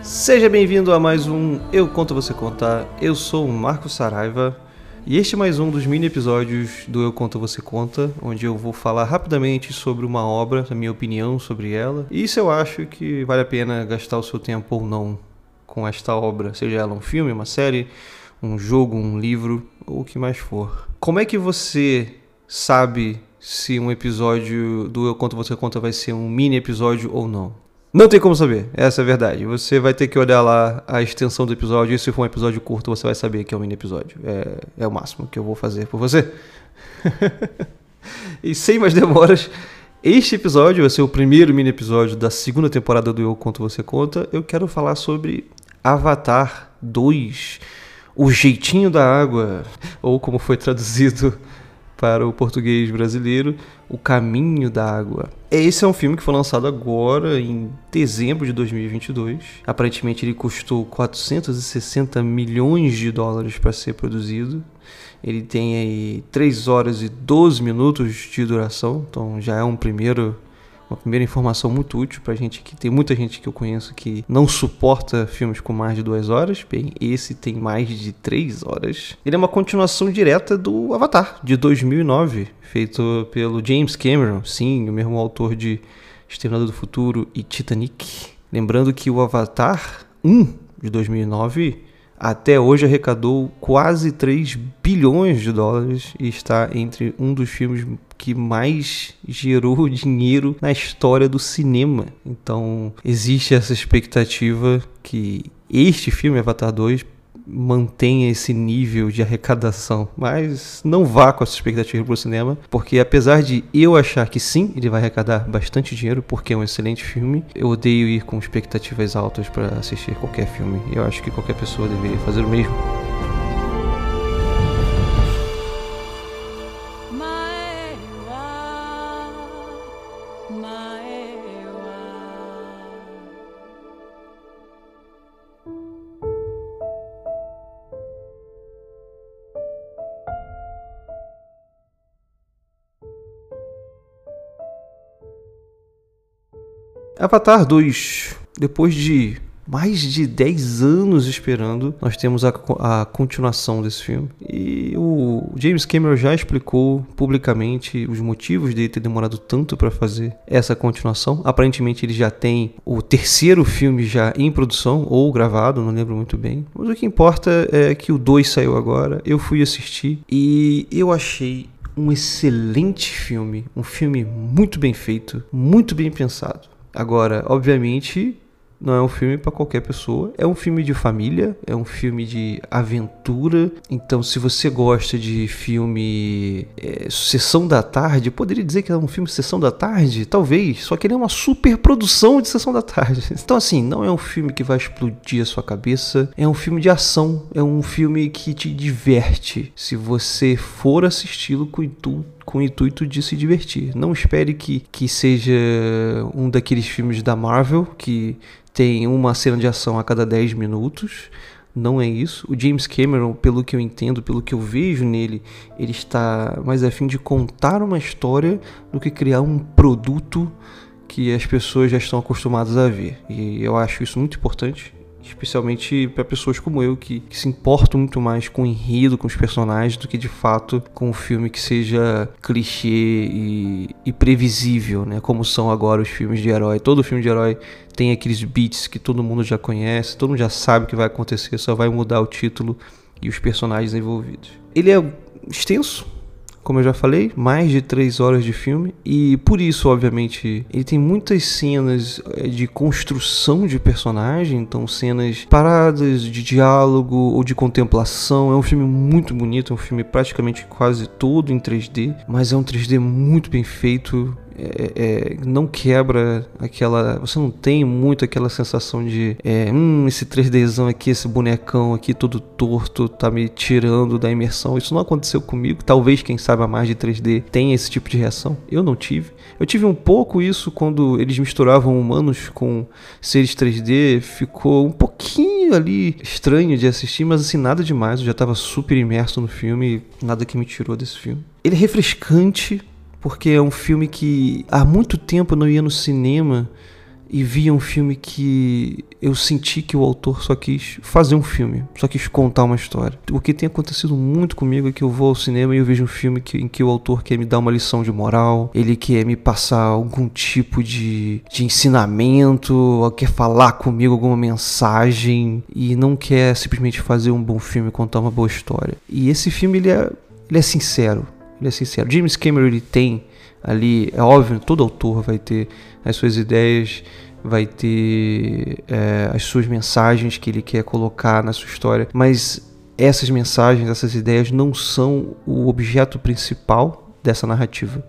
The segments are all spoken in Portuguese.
Seja bem-vindo a mais um Eu Conto Você Contar. Eu sou o Marco Saraiva e este é mais um dos mini episódios do Eu Conto Você Conta, onde eu vou falar rapidamente sobre uma obra, a minha opinião sobre ela e se eu acho que vale a pena gastar o seu tempo ou não com esta obra, seja ela um filme, uma série, um jogo, um livro ou o que mais for. Como é que você sabe se um episódio do Eu Conto Você Conta vai ser um mini episódio ou não? Não tem como saber, essa é a verdade. Você vai ter que olhar lá a extensão do episódio e se for um episódio curto, você vai saber que é um mini episódio. É, é o máximo que eu vou fazer por você. e sem mais demoras, este episódio vai ser o primeiro mini episódio da segunda temporada do Eu Conto Você Conta. Eu quero falar sobre Avatar 2, O Jeitinho da Água, ou como foi traduzido para o português brasileiro, O Caminho da Água. Esse é um filme que foi lançado agora, em dezembro de 2022. Aparentemente ele custou 460 milhões de dólares para ser produzido. Ele tem aí 3 horas e 12 minutos de duração, então já é um primeiro uma primeira informação muito útil pra gente que tem muita gente que eu conheço que não suporta filmes com mais de duas horas. Bem, esse tem mais de três horas. Ele é uma continuação direta do Avatar, de 2009, feito pelo James Cameron, sim, o mesmo autor de Exterminador do Futuro e Titanic. Lembrando que o Avatar 1 de 2009 até hoje arrecadou quase 3 bilhões de dólares e está entre um dos filmes que mais gerou dinheiro na história do cinema. Então, existe essa expectativa que este filme, Avatar 2, mantenha esse nível de arrecadação. Mas não vá com essa expectativa para o cinema, porque apesar de eu achar que sim, ele vai arrecadar bastante dinheiro, porque é um excelente filme, eu odeio ir com expectativas altas para assistir qualquer filme. Eu acho que qualquer pessoa deveria fazer o mesmo. Avatar 2, depois de mais de 10 anos esperando, nós temos a, a continuação desse filme. E o James Cameron já explicou publicamente os motivos dele ter demorado tanto para fazer essa continuação. Aparentemente ele já tem o terceiro filme já em produção ou gravado, não lembro muito bem. Mas o que importa é que o 2 saiu agora, eu fui assistir e eu achei um excelente filme, um filme muito bem feito, muito bem pensado. Agora, obviamente, não é um filme para qualquer pessoa. É um filme de família, é um filme de aventura. Então, se você gosta de filme é, Sessão da Tarde, poderia dizer que é um filme Sessão da Tarde? Talvez. Só que ele é uma super produção de Sessão da Tarde. Então, assim, não é um filme que vai explodir a sua cabeça. É um filme de ação. É um filme que te diverte. Se você for assisti-lo com intuito com o intuito de se divertir. Não espere que, que seja um daqueles filmes da Marvel que tem uma cena de ação a cada 10 minutos. Não é isso. O James Cameron, pelo que eu entendo, pelo que eu vejo nele, ele está mais a fim de contar uma história do que criar um produto que as pessoas já estão acostumadas a ver. E eu acho isso muito importante especialmente para pessoas como eu que, que, se importam muito mais com o enredo, com os personagens, do que de fato com um filme que seja clichê e, e, previsível, né? Como são agora os filmes de herói. Todo filme de herói tem aqueles beats que todo mundo já conhece, todo mundo já sabe o que vai acontecer, só vai mudar o título e os personagens envolvidos. Ele é extenso, como eu já falei, mais de três horas de filme e por isso, obviamente, ele tem muitas cenas eh, de construção de personagem, então cenas paradas de diálogo ou de contemplação. É um filme muito bonito, é um filme praticamente quase todo em 3D, mas é um 3D muito bem feito, é, é, não quebra aquela. Você não tem muito aquela sensação de. É, hum, esse 3Dzão aqui, esse bonecão aqui todo torto, tá me tirando da imersão. Isso não aconteceu comigo. Talvez quem saiba mais de 3D tenha esse tipo de reação. Eu não tive. Eu tive um pouco isso quando eles misturavam humanos com seres 3D. Ficou um pouquinho ali estranho de assistir, mas assim, nada demais. Eu já tava super imerso no filme. Nada que me tirou desse filme. Ele é refrescante porque é um filme que há muito tempo eu não ia no cinema e via um filme que eu senti que o autor só quis fazer um filme, só quis contar uma história. O que tem acontecido muito comigo é que eu vou ao cinema e eu vejo um filme que, em que o autor quer me dar uma lição de moral, ele quer me passar algum tipo de, de ensinamento, quer falar comigo alguma mensagem e não quer simplesmente fazer um bom filme, contar uma boa história. E esse filme ele é, ele é sincero, ele é sincero. James Cameron ele tem ali, é óbvio, todo autor vai ter as suas ideias, vai ter é, as suas mensagens que ele quer colocar na sua história, mas essas mensagens, essas ideias não são o objeto principal dessa narrativa.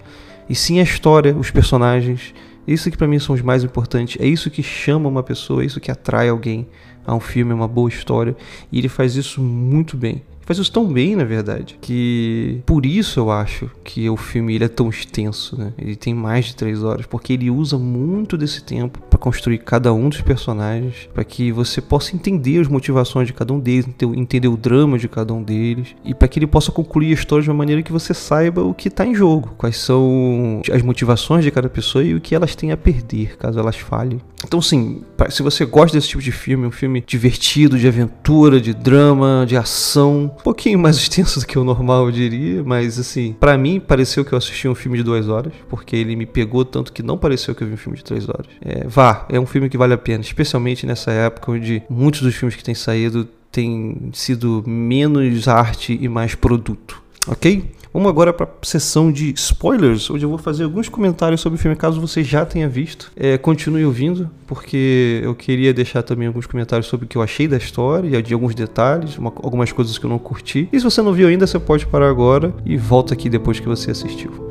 E sim a história, os personagens. Isso que para mim são os mais importantes. É isso que chama uma pessoa, é isso que atrai alguém a um filme, a uma boa história. E ele faz isso muito bem faz isso tão bem, na verdade, que por isso eu acho que o filme ele é tão extenso, né? Ele tem mais de três horas, porque ele usa muito desse tempo para construir cada um dos personagens, para que você possa entender as motivações de cada um deles, entender o drama de cada um deles, e para que ele possa concluir a história de uma maneira que você saiba o que está em jogo, quais são as motivações de cada pessoa e o que elas têm a perder caso elas falhem. Então, sim, se você gosta desse tipo de filme, um filme divertido, de aventura, de drama, de ação, pouquinho mais extenso do que o normal, eu diria, mas assim, para mim pareceu que eu assisti um filme de duas horas, porque ele me pegou tanto que não pareceu que eu vi um filme de três horas. É, vá, é um filme que vale a pena, especialmente nessa época onde muitos dos filmes que têm saído têm sido menos arte e mais produto, ok? Vamos agora para a sessão de spoilers, onde eu vou fazer alguns comentários sobre o filme, caso você já tenha visto. É, continue ouvindo, porque eu queria deixar também alguns comentários sobre o que eu achei da história, de alguns detalhes, uma, algumas coisas que eu não curti. E se você não viu ainda, você pode parar agora e volta aqui depois que você assistiu.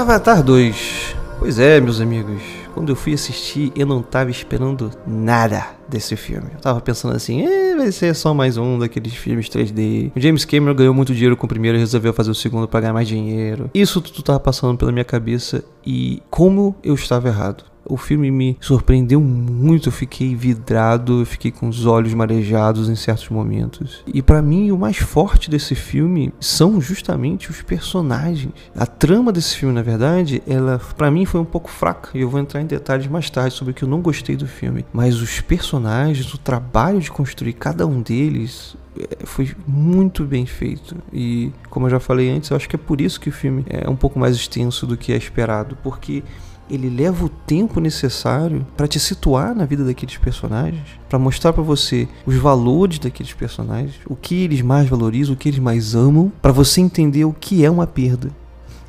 Avatar 2. Pois é, meus amigos. Quando eu fui assistir, eu não tava esperando nada desse filme. Eu tava pensando assim, eh, vai ser só mais um daqueles filmes 3D. O James Cameron ganhou muito dinheiro com o primeiro e resolveu fazer o segundo para ganhar mais dinheiro. Isso tudo tava passando pela minha cabeça e como eu estava errado. O filme me surpreendeu muito, eu fiquei vidrado, eu fiquei com os olhos marejados em certos momentos. E para mim, o mais forte desse filme são justamente os personagens. A trama desse filme, na verdade, ela para mim foi um pouco fraca, e eu vou entrar em detalhes mais tarde sobre o que eu não gostei do filme. Mas os personagens, o trabalho de construir cada um deles, é, foi muito bem feito. E como eu já falei antes, eu acho que é por isso que o filme é um pouco mais extenso do que é esperado, porque ele leva o tempo necessário para te situar na vida daqueles personagens, para mostrar para você os valores daqueles personagens, o que eles mais valorizam, o que eles mais amam, para você entender o que é uma perda.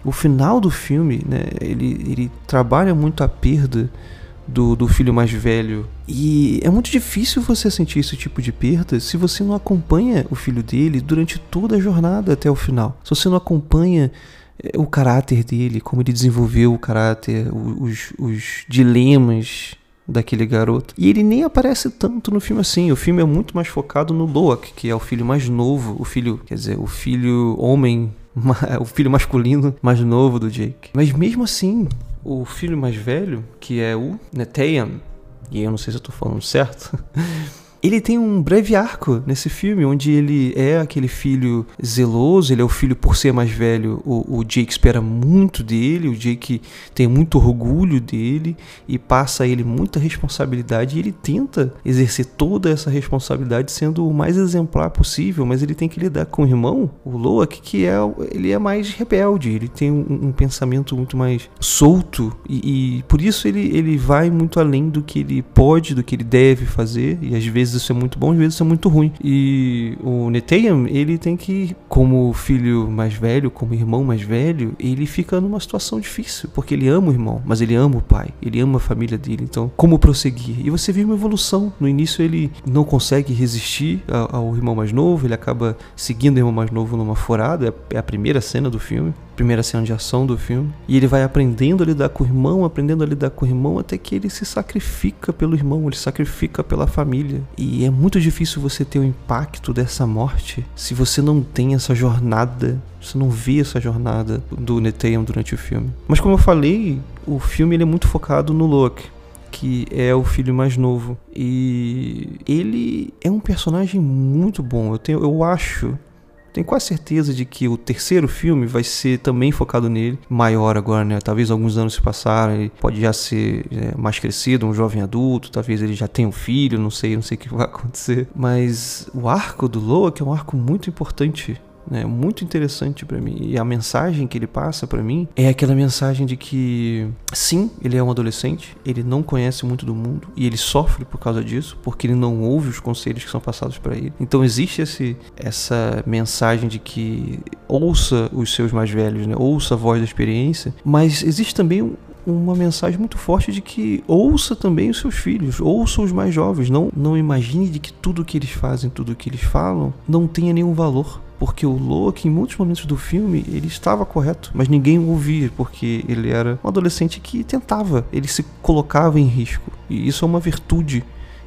O final do filme, né, ele, ele trabalha muito a perda do, do filho mais velho. E é muito difícil você sentir esse tipo de perda se você não acompanha o filho dele durante toda a jornada até o final. Se você não acompanha o caráter dele, como ele desenvolveu o caráter, os, os dilemas daquele garoto. E ele nem aparece tanto no filme assim. O filme é muito mais focado no Loak, que é o filho mais novo, o filho, quer dizer, o filho homem, o filho masculino mais novo do Jake. Mas mesmo assim, o filho mais velho, que é o Neteyam, e eu não sei se eu tô falando certo, Ele tem um breve arco nesse filme, onde ele é aquele filho zeloso, ele é o filho por ser mais velho. O, o Jake espera muito dele, o Jake tem muito orgulho dele e passa a ele muita responsabilidade. E ele tenta exercer toda essa responsabilidade sendo o mais exemplar possível, mas ele tem que lidar com o irmão, o Loak, que é ele é mais rebelde, ele tem um, um pensamento muito mais solto e, e por isso ele, ele vai muito além do que ele pode, do que ele deve fazer e às vezes vezes isso é muito bom, às vezes isso é muito ruim. E o Neteyam, ele tem que, como filho mais velho, como irmão mais velho, ele fica numa situação difícil, porque ele ama o irmão, mas ele ama o pai, ele ama a família dele. Então, como prosseguir? E você vê uma evolução. No início ele não consegue resistir ao irmão mais novo, ele acaba seguindo o irmão mais novo numa forada, é a primeira cena do filme primeira cena de ação do filme. E ele vai aprendendo a lidar com o irmão, aprendendo a lidar com o irmão, até que ele se sacrifica pelo irmão, ele sacrifica pela família. E é muito difícil você ter o impacto dessa morte se você não tem essa jornada você não vê essa jornada do Netean durante o filme. Mas como eu falei, o filme ele é muito focado no Loki que é o filho mais novo. E ele é um personagem muito bom. Eu tenho, eu acho, tenho quase certeza de que o terceiro filme vai ser também focado nele, maior agora, né? Talvez alguns anos se passaram, ele pode já ser é, mais crescido, um jovem adulto, talvez ele já tenha um filho, não sei, não sei o que vai acontecer. Mas o arco do Loki é um arco muito importante né, muito interessante para mim. E a mensagem que ele passa para mim é aquela mensagem de que, sim, ele é um adolescente, ele não conhece muito do mundo e ele sofre por causa disso, porque ele não ouve os conselhos que são passados para ele. Então existe esse, essa mensagem de que ouça os seus mais velhos, né, ouça a voz da experiência, mas existe também uma mensagem muito forte de que ouça também os seus filhos, ouça os mais jovens, não, não imagine de que tudo que eles fazem, tudo que eles falam não tenha nenhum valor porque o Loki, em muitos momentos do filme, ele estava correto, mas ninguém o ouvia, porque ele era um adolescente que tentava, ele se colocava em risco. E isso é uma virtude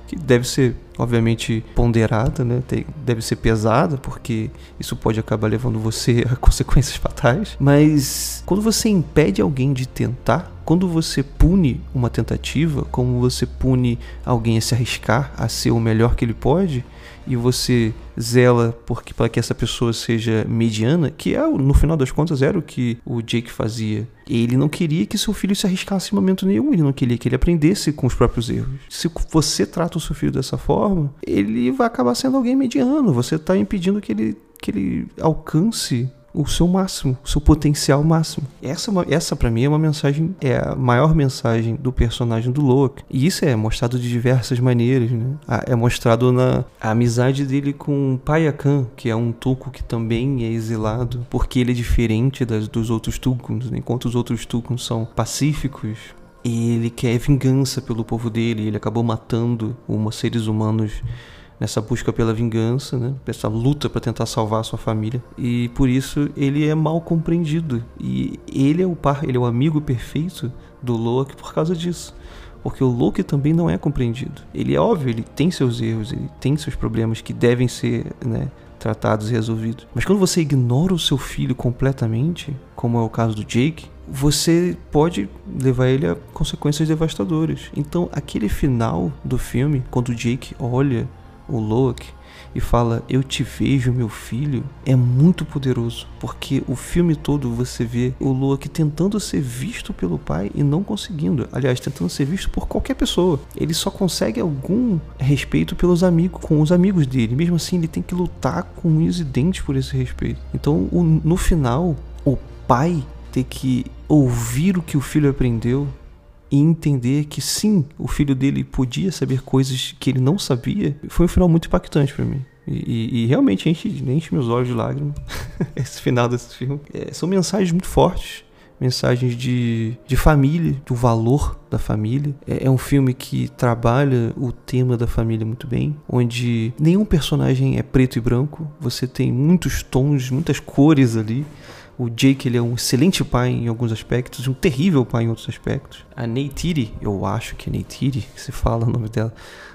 que deve ser, obviamente, ponderada, né? deve ser pesada, porque isso pode acabar levando você a consequências fatais. Mas quando você impede alguém de tentar, quando você pune uma tentativa, como você pune alguém a se arriscar a ser o melhor que ele pode, e você zela porque para que essa pessoa seja mediana, que é no final das contas era o que o Jake fazia. Ele não queria que seu filho se arriscasse em momento nenhum, ele não queria que ele aprendesse com os próprios erros. Se você trata o seu filho dessa forma, ele vai acabar sendo alguém mediano. Você está impedindo que ele que ele alcance o seu máximo, o seu potencial máximo. Essa, é essa para mim é uma mensagem, é a maior mensagem do personagem do Loki. E isso é mostrado de diversas maneiras, né? É mostrado na amizade dele com Payakan, que é um Tuco que também é exilado, porque ele é diferente das, dos outros Tucuns, né? enquanto os outros Tucuns são pacíficos, ele quer vingança pelo povo dele, ele acabou matando os seres humanos nessa busca pela vingança, né? essa luta para tentar salvar a sua família. E por isso ele é mal compreendido. E ele é o par, ele é o amigo perfeito do Loki por causa disso. Porque o Loki também não é compreendido. Ele é óbvio, ele tem seus erros, ele tem seus problemas que devem ser né, tratados e resolvidos. Mas quando você ignora o seu filho completamente, como é o caso do Jake, você pode levar ele a consequências devastadoras. Então, aquele final do filme, quando o Jake olha o Loki, e fala eu te vejo meu filho. É muito poderoso porque o filme todo você vê o Loki tentando ser visto pelo pai e não conseguindo. Aliás tentando ser visto por qualquer pessoa. Ele só consegue algum respeito pelos amigos com os amigos dele. Mesmo assim ele tem que lutar com unhas e dentes por esse respeito. Então no final o pai ter que ouvir o que o filho aprendeu e entender que sim, o filho dele podia saber coisas que ele não sabia, foi um final muito impactante para mim. E, e, e, realmente enche, enche meus olhos de lágrimas esse final desse filme. É, são mensagens muito fortes, mensagens de, de família, do valor da família. É, é, um filme que trabalha o tema da família muito bem, onde nenhum personagem é preto e branco, você tem muitos tons, muitas cores ali. O Jake ele é um excelente pai em alguns aspectos, um terrível pai em outros aspectos. A Neytiri, eu acho que é Neytiri que se fala o nome dela,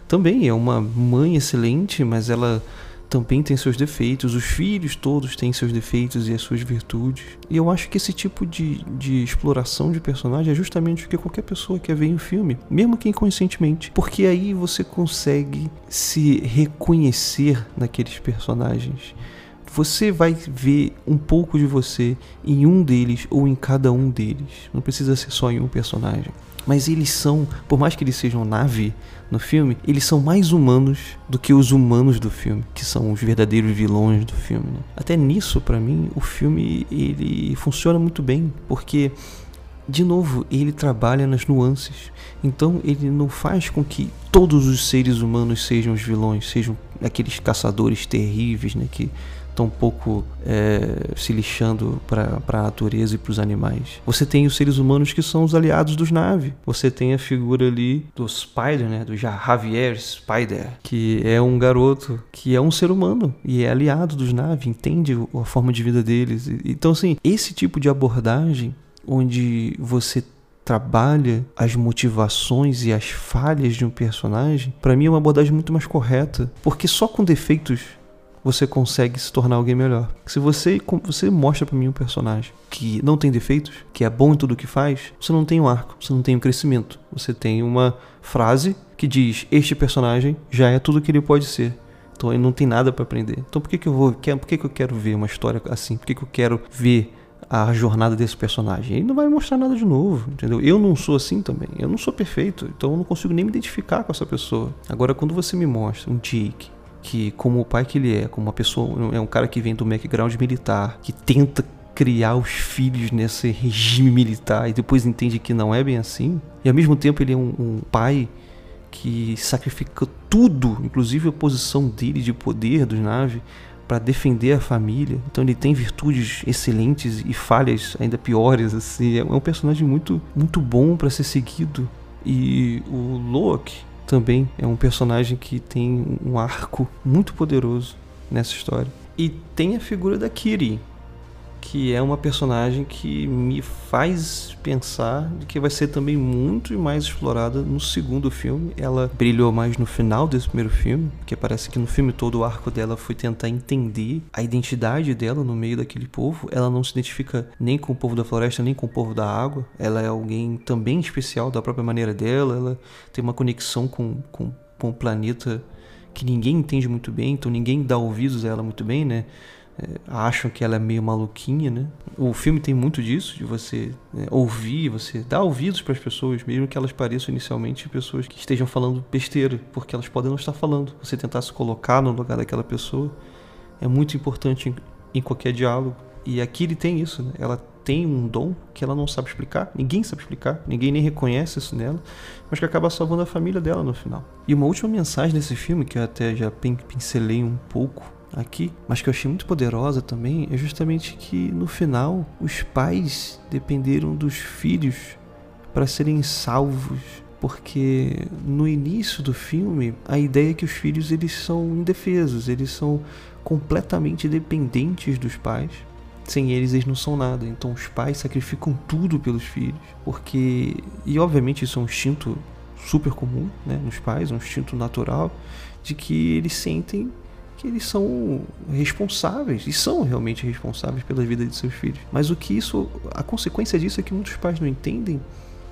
também é uma mãe excelente, mas ela também tem seus defeitos. Os filhos todos têm seus defeitos e as suas virtudes. E eu acho que esse tipo de, de exploração de personagem é justamente o que qualquer pessoa quer ver em um filme, mesmo que inconscientemente. Porque aí você consegue se reconhecer naqueles personagens você vai ver um pouco de você em um deles ou em cada um deles. Não precisa ser só em um personagem. Mas eles são, por mais que eles sejam nave no filme, eles são mais humanos do que os humanos do filme, que são os verdadeiros vilões do filme. Né? Até nisso, para mim, o filme ele funciona muito bem, porque de novo, ele trabalha nas nuances. Então ele não faz com que todos os seres humanos sejam os vilões, sejam aqueles caçadores terríveis, né, que tão pouco é, se lixando para a natureza e para os animais. Você tem os seres humanos que são os aliados dos Na'vi. Você tem a figura ali do Spider, né, do Javier Spider, que é um garoto que é um ser humano e é aliado dos Na'vi, entende a forma de vida deles. Então, assim, esse tipo de abordagem onde você trabalha as motivações e as falhas de um personagem, para mim é uma abordagem muito mais correta, porque só com defeitos você consegue se tornar alguém melhor. Se você você mostra para mim um personagem que não tem defeitos, que é bom em tudo que faz, você não tem um arco, você não tem um crescimento. Você tem uma frase que diz: "Este personagem já é tudo que ele pode ser". Então ele não tem nada para aprender. Então por que, que eu vou, por que, que eu quero ver uma história assim? Por que, que eu quero ver a jornada desse personagem. Ele não vai mostrar nada de novo, entendeu? Eu não sou assim também. Eu não sou perfeito, então eu não consigo nem me identificar com essa pessoa. Agora, quando você me mostra um Jake que, como o pai que ele é, como uma pessoa, é um cara que vem do background militar, que tenta criar os filhos nesse regime militar e depois entende que não é bem assim, e ao mesmo tempo ele é um, um pai que sacrifica tudo, inclusive a posição dele de poder dos naves, para defender a família. Então ele tem virtudes excelentes e falhas ainda piores. Assim. É um personagem muito, muito bom para ser seguido. E o Loki também é um personagem que tem um arco muito poderoso nessa história. E tem a figura da Kiri, que é uma personagem que me faz pensar que vai ser também muito mais explorada no segundo filme. Ela brilhou mais no final desse primeiro filme, porque parece que no filme todo o arco dela foi tentar entender a identidade dela no meio daquele povo. Ela não se identifica nem com o povo da floresta, nem com o povo da água. Ela é alguém também especial da própria maneira dela. Ela tem uma conexão com, com, com o planeta que ninguém entende muito bem, então ninguém dá ouvidos a ela muito bem, né? É, acham que ela é meio maluquinha, né? O filme tem muito disso, de você é, ouvir, você dar ouvidos para as pessoas, mesmo que elas pareçam inicialmente pessoas que estejam falando besteira, porque elas podem não estar falando. Você tentar se colocar no lugar daquela pessoa é muito importante em, em qualquer diálogo. E aqui ele tem isso, né? Ela tem um dom que ela não sabe explicar, ninguém sabe explicar, ninguém nem reconhece isso nela, mas que acaba salvando a família dela no final. E uma última mensagem desse filme, que eu até já pincelei um pouco, aqui, mas que eu achei muito poderosa também, é justamente que no final os pais dependeram dos filhos para serem salvos, porque no início do filme a ideia é que os filhos eles são indefesos, eles são completamente dependentes dos pais. Sem eles, eles não são nada. Então, os pais sacrificam tudo pelos filhos. Porque. E, obviamente, isso é um instinto super comum né, nos pais, um instinto natural, de que eles sentem que eles são responsáveis e são realmente responsáveis pela vida de seus filhos. Mas o que isso, a consequência disso é que muitos pais não entendem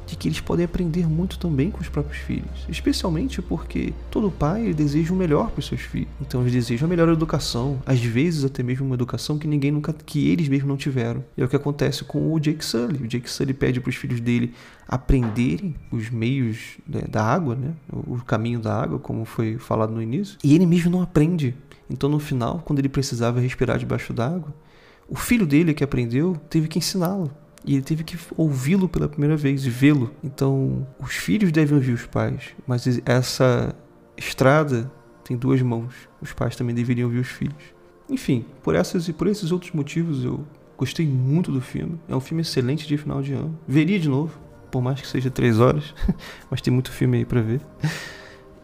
de que eles podem aprender muito também com os próprios filhos, especialmente porque todo pai deseja o melhor para os seus filhos. Então eles desejam a melhor educação, às vezes até mesmo uma educação que ninguém nunca que eles mesmos não tiveram. E é o que acontece com o Jake Sully. O Jake Sully pede para os filhos dele aprenderem os meios né, da água, né, o caminho da água, como foi falado no início, e ele mesmo não aprende. Então no final, quando ele precisava respirar debaixo d'água, o filho dele que aprendeu teve que ensiná-lo. E ele teve que ouvi-lo pela primeira vez e vê-lo. Então, os filhos devem ouvir os pais, mas essa estrada tem duas mãos. Os pais também deveriam ouvir os filhos. Enfim, por essas e por esses outros motivos eu gostei muito do filme. É um filme excelente de final de ano. Veria de novo, por mais que seja três horas, mas tem muito filme aí para ver.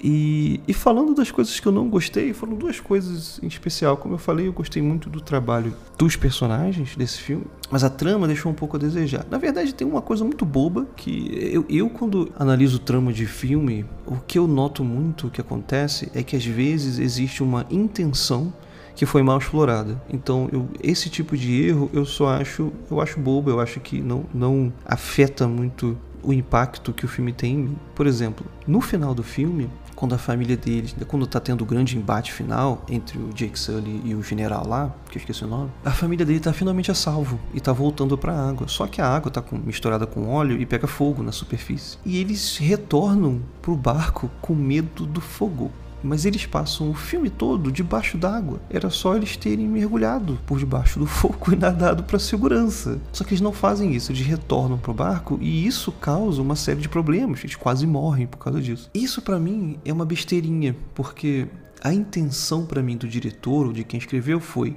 E, e, falando das coisas que eu não gostei, foram duas coisas em especial. Como eu falei, eu gostei muito do trabalho dos personagens desse filme, mas a trama deixou um pouco a desejar. Na verdade, tem uma coisa muito boba que eu, eu quando analiso trama de filme, o que eu noto muito que acontece é que às vezes existe uma intenção que foi mal explorada. Então, eu, esse tipo de erro eu só acho, eu acho bobo, eu acho que não, não afeta muito o impacto que o filme tem em mim. Por exemplo, no final do filme, quando a família deles, quando tá tendo o grande embate final entre o Jake Sully e o general lá, que eu esqueci o nome, a família dele tá finalmente a salvo e tá voltando pra água. Só que a água tá com, misturada com óleo e pega fogo na superfície. E eles retornam pro barco com medo do fogo mas eles passam o filme todo debaixo d'água. Era só eles terem mergulhado por debaixo do fogo e nadado para segurança. Só que eles não fazem isso, eles retornam pro barco e isso causa uma série de problemas. Eles quase morrem por causa disso. Isso para mim é uma besteirinha, porque a intenção para mim do diretor ou de quem escreveu foi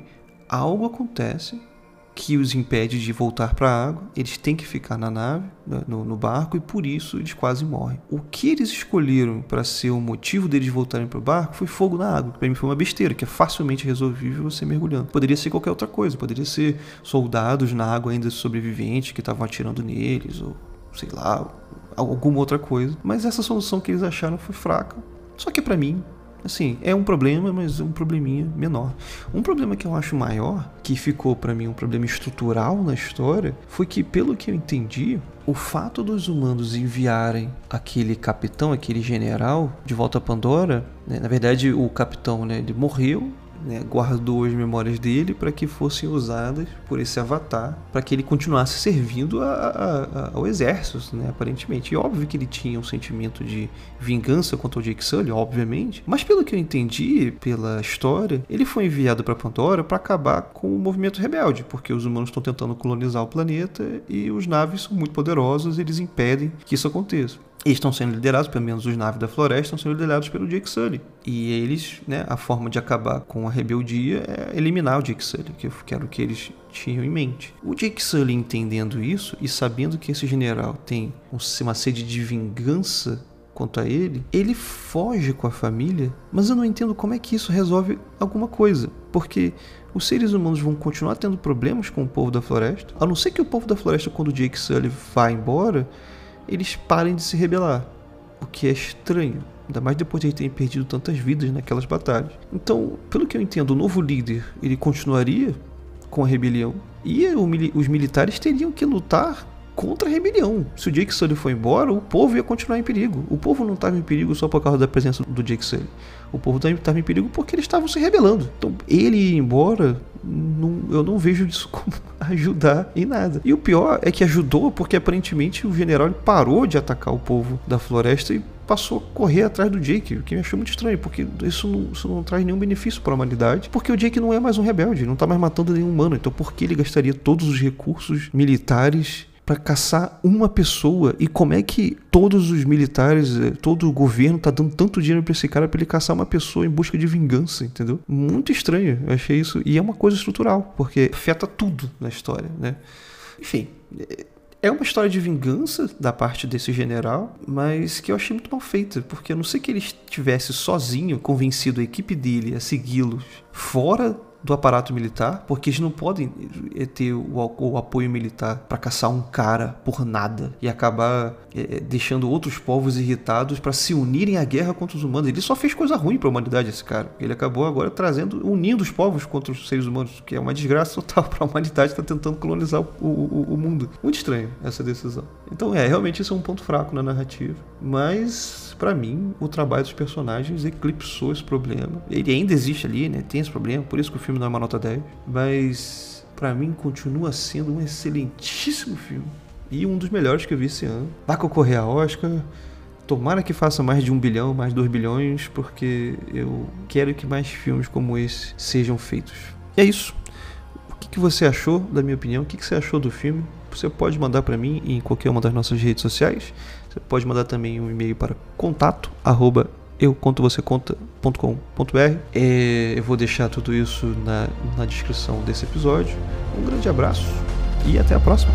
algo acontece que os impede de voltar para a água. Eles têm que ficar na nave, no, no, barco, e por isso eles quase morrem. O que eles escolheram para ser o motivo deles voltarem para o barco foi fogo na água. Para mim foi uma besteira, que é facilmente resolvível você mergulhando. Poderia ser qualquer outra coisa, poderia ser soldados na água ainda sobreviventes que estavam atirando neles, ou sei lá, alguma outra coisa. Mas essa solução que eles acharam foi fraca. Só que para mim Assim, é um problema, mas um probleminha menor. Um problema que eu acho maior, que ficou para mim um problema estrutural na história, foi que, pelo que eu entendi, o fato dos humanos enviarem aquele capitão, aquele general, de volta a Pandora, né? na verdade o capitão né, ele morreu né, guardou as memórias dele para que fossem usadas por esse avatar, para que ele continuasse servindo a, a, ao exército, né, aparentemente. E óbvio que ele tinha um sentimento de vingança contra o Jake Sully, obviamente, mas pelo que eu entendi pela história, ele foi enviado para Pandora para acabar com o movimento rebelde, porque os humanos estão tentando colonizar o planeta e os naves são muito poderosos, eles impedem que isso aconteça. Eles estão sendo liderados, pelo menos os naves da floresta, estão sendo liderados pelo Jake Sully. E eles, né, a forma de acabar com a rebeldia é eliminar o Jake Sully, que era o que eles tinham em mente. O Jake Sully entendendo isso e sabendo que esse general tem uma sede de vingança quanto a ele, ele foge com a família, mas eu não entendo como é que isso resolve alguma coisa, porque os seres humanos vão continuar tendo problemas com o povo da floresta, a não ser que o povo da floresta, quando o Jake Sully vai embora, eles parem de se rebelar. O que é estranho, ainda mais depois de terem perdido tantas vidas naquelas batalhas. Então, pelo que eu entendo, o novo líder ele continuaria com a rebelião e os militares teriam que lutar contra a rebelião. Se o Jake Sully for embora, o povo ia continuar em perigo. O povo não estava em perigo só por causa da presença do Jake Sully. O povo estava em perigo porque eles estavam se rebelando. Então, ele ir embora não, eu não vejo isso como ajudar em nada. E o pior é que ajudou porque aparentemente o general parou de atacar o povo da floresta e passou a correr atrás do Jake, o que me achou muito estranho, porque isso não, isso não traz nenhum benefício para a humanidade, porque o Jake não é mais um rebelde, não está mais matando nenhum humano, então por que ele gastaria todos os recursos militares para caçar uma pessoa e como é que todos os militares, eh, todo o governo tá dando tanto dinheiro para esse cara para ele caçar uma pessoa em busca de vingança, entendeu? Muito estranho, eu achei isso e é uma coisa estrutural, porque afeta tudo na história, né? Enfim, é uma história de vingança da parte desse general, mas que eu achei muito mal feita, porque a não sei que ele estivesse sozinho, convencido a equipe dele a segui-los fora do aparato militar, porque eles não podem eh, ter o, o apoio militar para caçar um cara por nada e acabar é, deixando outros povos irritados para se unirem à guerra contra os humanos. Ele só fez coisa ruim para a humanidade, esse cara. Ele acabou agora trazendo, unindo os povos contra os seres humanos, que é uma desgraça total para a humanidade estar tá tentando colonizar o, o, o mundo. Muito estranho essa decisão. Então, é, realmente isso é um ponto fraco na narrativa, mas para mim, o trabalho dos personagens eclipsou esse problema. Ele ainda existe ali, né? Tem esse problema, por isso que o filme não é uma nota 10. Mas, para mim, continua sendo um excelentíssimo filme. E um dos melhores que eu vi esse ano. Vai concorrer a Oscar. Tomara que faça mais de um bilhão, mais dois bilhões, porque eu quero que mais filmes como esse sejam feitos. E é isso. O que, que você achou da minha opinião? O que, que você achou do filme? Você pode mandar para mim em qualquer uma das nossas redes sociais. Você pode mandar também um e-mail para contato arroba eucontovocêconta.com.br. É, eu vou deixar tudo isso na, na descrição desse episódio. Um grande abraço e até a próxima.